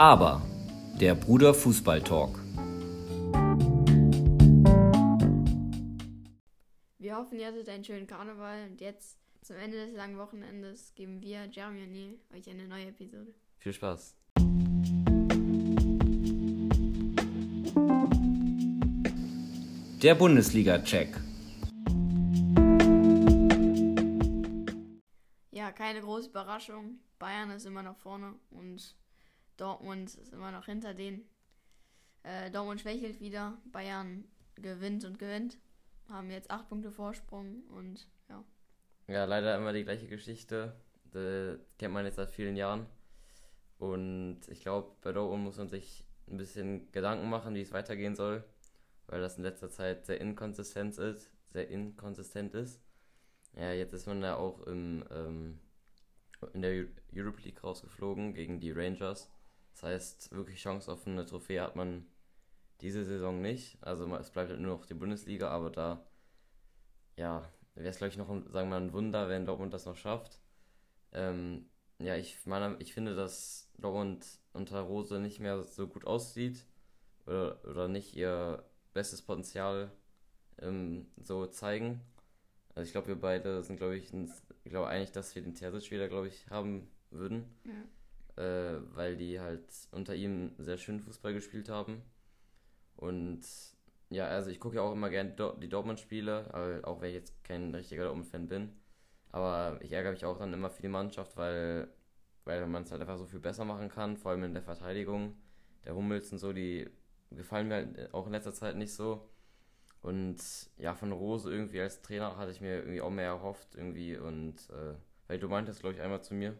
Aber der Bruder Fußball Talk. Wir hoffen, ihr hattet einen schönen Karneval und jetzt zum Ende des langen Wochenendes geben wir, Jeremy und Neil, euch eine neue Episode. Viel Spaß. Der Bundesliga-Check. Ja, keine große Überraschung. Bayern ist immer noch vorne und Dortmund ist immer noch hinter denen. Äh, Dortmund schwächelt wieder, Bayern gewinnt und gewinnt. Haben jetzt acht Punkte Vorsprung und ja. Ja, leider immer die gleiche Geschichte. Die kennt man jetzt seit vielen Jahren. Und ich glaube, bei Dortmund muss man sich ein bisschen Gedanken machen, wie es weitergehen soll, weil das in letzter Zeit sehr inkonsistent ist. Sehr inkonsistent ist. Ja, jetzt ist man ja auch im, ähm, in der Europe League rausgeflogen gegen die Rangers. Das heißt, wirklich Chance auf eine Trophäe hat man diese Saison nicht. Also es bleibt halt nur noch die Bundesliga, aber da ja, wäre es glaube ich noch, ein, sagen wir mal, ein Wunder, wenn Dortmund das noch schafft. Ähm, ja, ich meine, ich finde, dass Dortmund unter Rose nicht mehr so gut aussieht oder, oder nicht ihr bestes Potenzial ähm, so zeigen. Also ich glaube, wir beide sind, glaube ich, ich glaube eigentlich, dass wir den Terzic wieder, glaube ich, haben würden. Ja. Äh, weil die halt unter ihm sehr schön Fußball gespielt haben. Und ja, also ich gucke ja auch immer gerne die Dortmund-Spiele, auch wenn ich jetzt kein richtiger Dortmund-Fan bin. Aber ich ärgere mich auch dann immer für die Mannschaft, weil, weil man es halt einfach so viel besser machen kann, vor allem in der Verteidigung. Der Hummels und so, die gefallen mir halt auch in letzter Zeit nicht so. Und ja, von Rose irgendwie als Trainer hatte ich mir irgendwie auch mehr erhofft irgendwie und äh, weil du meintest, glaube ich, einmal zu mir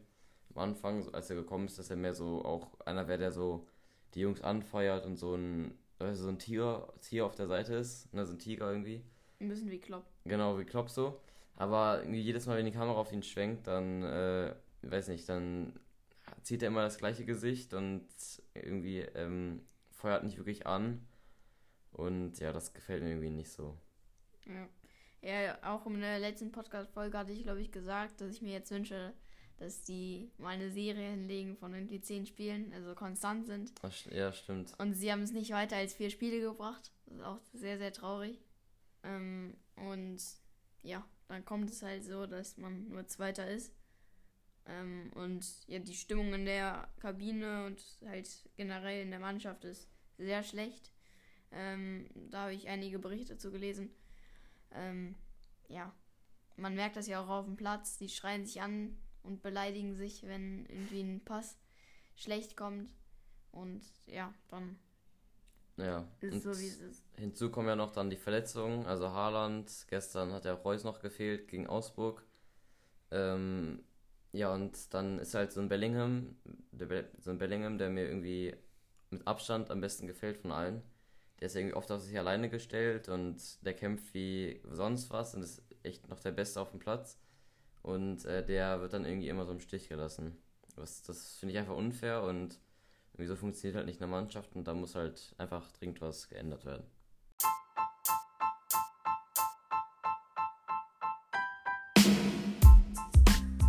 am Anfang, als er gekommen ist, dass er mehr so auch einer wäre, der so die Jungs anfeuert und so ein, du, so ein Tiger, Tier auf der Seite ist, ne, so ein Tiger irgendwie. Ein bisschen wie Klopp. Genau, wie Klopp so. Aber irgendwie jedes Mal, wenn die Kamera auf ihn schwenkt, dann, äh, weiß nicht, dann zieht er immer das gleiche Gesicht und irgendwie ähm, feuert nicht wirklich an. Und ja, das gefällt mir irgendwie nicht so. Ja. Ja, auch in der letzten Podcast-Folge hatte ich, glaube ich, gesagt, dass ich mir jetzt wünsche, dass die mal eine Serie hinlegen von irgendwie zehn Spielen, also konstant sind. Ja, stimmt. Und sie haben es nicht weiter als vier Spiele gebracht. Das ist auch sehr, sehr traurig. Ähm, und ja, dann kommt es halt so, dass man nur Zweiter ist. Ähm, und ja, die Stimmung in der Kabine und halt generell in der Mannschaft ist sehr schlecht. Ähm, da habe ich einige Berichte zu gelesen. Ähm, ja, man merkt das ja auch auf dem Platz. Die schreien sich an und beleidigen sich, wenn irgendwie ein Pass schlecht kommt. Und ja, dann ja. ist so, wie es ist. Hinzu kommen ja noch dann die Verletzungen. Also Haaland, gestern hat ja Reus noch gefehlt gegen Augsburg. Ähm, ja, und dann ist halt so ein Bellingham, der, so ein Bellingham, der mir irgendwie mit Abstand am besten gefällt von allen der ist irgendwie oft auf sich alleine gestellt und der kämpft wie sonst was und ist echt noch der Beste auf dem Platz. Und äh, der wird dann irgendwie immer so im Stich gelassen. Das, das finde ich einfach unfair und irgendwie so funktioniert halt nicht eine Mannschaft und da muss halt einfach dringend was geändert werden.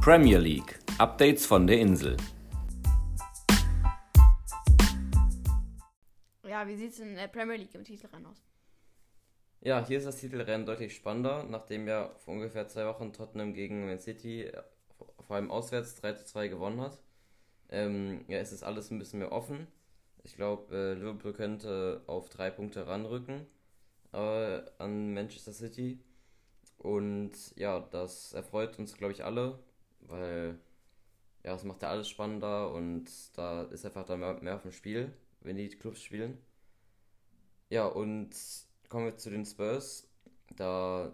Premier League. Updates von der Insel. wie sieht es in der Premier League im Titelrennen aus? Ja, hier ist das Titelrennen deutlich spannender, nachdem ja vor ungefähr zwei Wochen Tottenham gegen Man City äh, vor allem auswärts 3 zu 2 gewonnen hat. Ähm, ja, es ist alles ein bisschen mehr offen. Ich glaube, äh, Liverpool könnte auf drei Punkte ranrücken äh, an Manchester City. Und ja, das erfreut uns, glaube ich, alle, weil ja, es macht ja alles spannender und da ist einfach dann mehr, mehr auf dem Spiel, wenn die Clubs spielen. Ja, und kommen wir zu den Spurs. Da,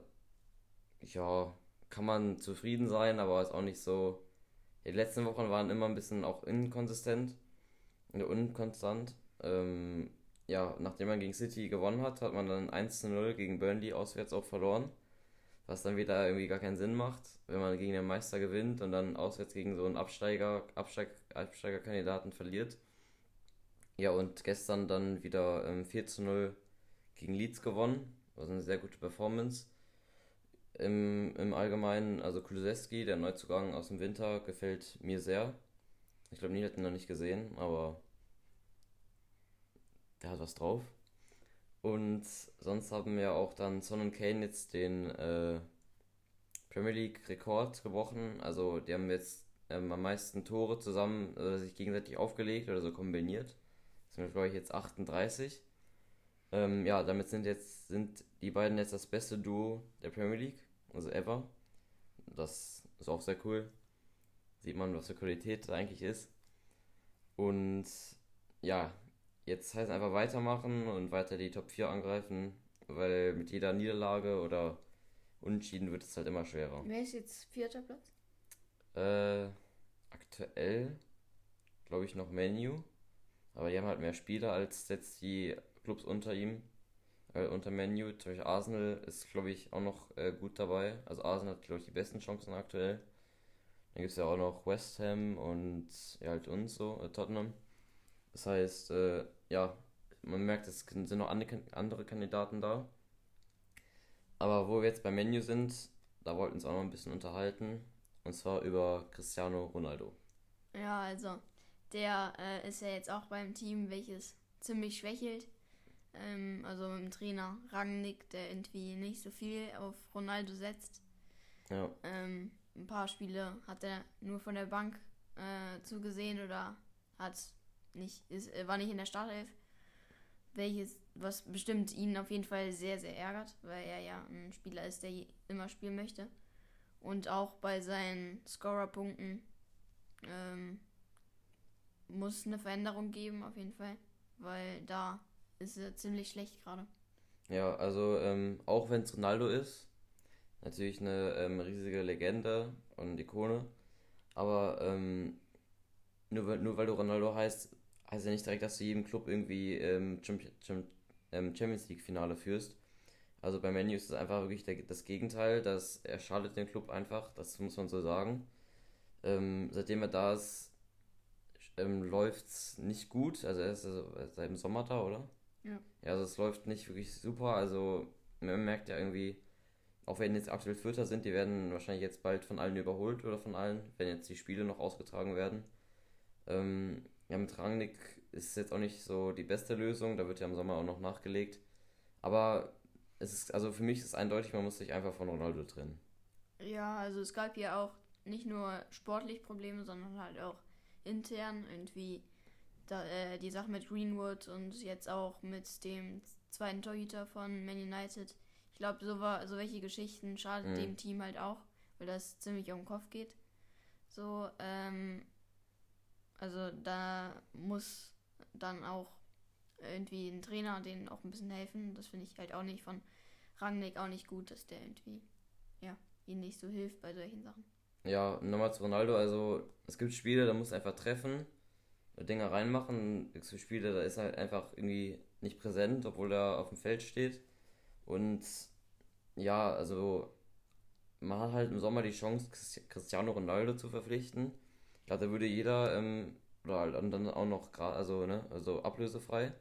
ja, kann man zufrieden sein, aber ist auch nicht so. Die letzten Wochen waren immer ein bisschen auch inkonsistent und unkonstant. Ähm, ja, nachdem man gegen City gewonnen hat, hat man dann 1 zu 0 gegen Burnley auswärts auch verloren. Was dann wieder irgendwie gar keinen Sinn macht, wenn man gegen den Meister gewinnt und dann auswärts gegen so einen Absteiger, Absteig, Absteigerkandidaten verliert. Ja, und gestern dann wieder ähm, 4 zu 0 gegen Leeds gewonnen. Das eine sehr gute Performance. Im, im Allgemeinen, also Kulusewski, der Neuzugang aus dem Winter, gefällt mir sehr. Ich glaube, nie hat ihn noch nicht gesehen, aber der hat was drauf. Und sonst haben wir auch dann Son und Kane jetzt den äh, Premier League Rekord gebrochen. Also die haben jetzt ähm, am meisten Tore zusammen äh, sich gegenseitig aufgelegt oder so kombiniert. Das sind glaube ich jetzt 38. Ähm, ja, damit sind jetzt sind die beiden jetzt das beste Duo der Premier League, also ever. Das ist auch sehr cool. Sieht man, was für Qualität da eigentlich ist. Und ja, jetzt heißt einfach weitermachen und weiter die Top 4 angreifen, weil mit jeder Niederlage oder Unentschieden wird es halt immer schwerer. Wer ist jetzt vierter Platz? Äh, aktuell glaube ich noch Menu, aber die haben halt mehr Spieler als jetzt die Clubs unter ihm, äh, unter Menu. Zum Beispiel Arsenal ist glaube ich auch noch äh, gut dabei. Also Arsenal hat glaube ich die besten Chancen aktuell. Dann gibt es ja auch noch West Ham und ja halt uns so, äh, Tottenham. Das heißt, äh, ja, man merkt, es sind noch andere Kandidaten da. Aber wo wir jetzt beim Menu sind, da wollten wir uns auch noch ein bisschen unterhalten. Und zwar über Cristiano Ronaldo. Ja, also der äh, ist ja jetzt auch beim Team, welches ziemlich schwächelt. Ähm, also mit dem Trainer Rangnick, der irgendwie nicht so viel auf Ronaldo setzt. Ja. Ähm, ein paar Spiele hat er nur von der Bank äh, zugesehen oder hat nicht, ist, äh, war nicht in der Startelf. Welches, was bestimmt ihn auf jeden Fall sehr, sehr ärgert, weil er ja ein Spieler ist, der immer spielen möchte. Und auch bei seinen Scorer-Punkten ähm, muss eine Veränderung geben, auf jeden Fall. Weil da ist er ziemlich schlecht gerade. Ja, also ähm, auch wenn es Ronaldo ist, natürlich eine ähm, riesige Legende und Ikone, aber ähm, nur, nur weil du Ronaldo heißt, heißt ja nicht direkt, dass du jedem Club irgendwie ähm, ähm, Champions League Finale führst. Also bei Menu ist es einfach wirklich der, das Gegenteil, dass er schadet den Club einfach, das muss man so sagen. Ähm, seitdem er da ist, ähm, läuft es nicht gut. Also er ist also seit dem Sommer da, oder? Ja. Ja, also es läuft nicht wirklich super. Also man merkt ja irgendwie, auch wenn jetzt aktuell Vierter sind, die werden wahrscheinlich jetzt bald von allen überholt oder von allen, wenn jetzt die Spiele noch ausgetragen werden. Ähm, ja, mit Rangnick ist jetzt auch nicht so die beste Lösung, da wird ja im Sommer auch noch nachgelegt. Aber es ist, also für mich ist es eindeutig, man muss sich einfach von Ronaldo trennen. Ja, also es gab ja auch nicht nur sportlich Probleme, sondern halt auch intern irgendwie da, äh, die Sache mit Greenwood und jetzt auch mit dem zweiten Torhüter von Man United. Ich glaube, so, so welche Geschichten schadet mhm. dem Team halt auch, weil das ziemlich um den Kopf geht. So, ähm, also da muss dann auch irgendwie ein Trainer denen auch ein bisschen helfen. Das finde ich halt auch nicht von Rangnick auch nicht gut, dass der irgendwie, ja, ihnen nicht so hilft bei solchen Sachen. Ja, nochmal zu Ronaldo, also es gibt Spiele, da muss er einfach treffen, Dinger reinmachen. Gibt Spiele, da ist er halt einfach irgendwie nicht präsent, obwohl er auf dem Feld steht. Und ja, also man hat halt im Sommer die Chance, Cristiano Ronaldo zu verpflichten. Ich glaube, da würde jeder, ähm, oder halt dann auch noch gerade, also, ne, also ablösefrei.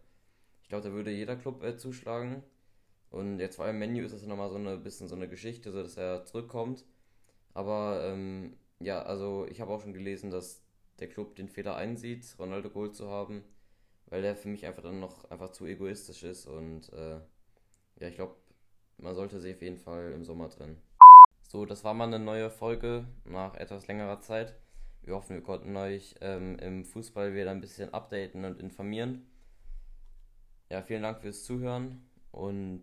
Ich glaube, da würde jeder Club äh, zuschlagen. Und jetzt vor allem Menu ist das nochmal so ein bisschen so eine Geschichte, so dass er zurückkommt. Aber ähm, ja, also ich habe auch schon gelesen, dass der Club den Fehler einsieht, Ronaldo geholt zu haben, weil der für mich einfach dann noch einfach zu egoistisch ist und äh, ja, ich glaube, man sollte sich auf jeden Fall im Sommer trennen. So, das war mal eine neue Folge nach etwas längerer Zeit. Wir hoffen, wir konnten euch ähm, im Fußball wieder ein bisschen updaten und informieren. Ja, vielen Dank fürs Zuhören und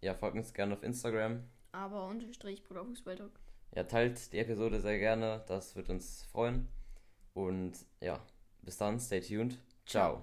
ja, folgt uns gerne auf Instagram. Aber unterstrich Bruder Fußballtalk. Ja, teilt die Episode sehr gerne, das wird uns freuen. Und ja, bis dann, stay tuned. Ciao.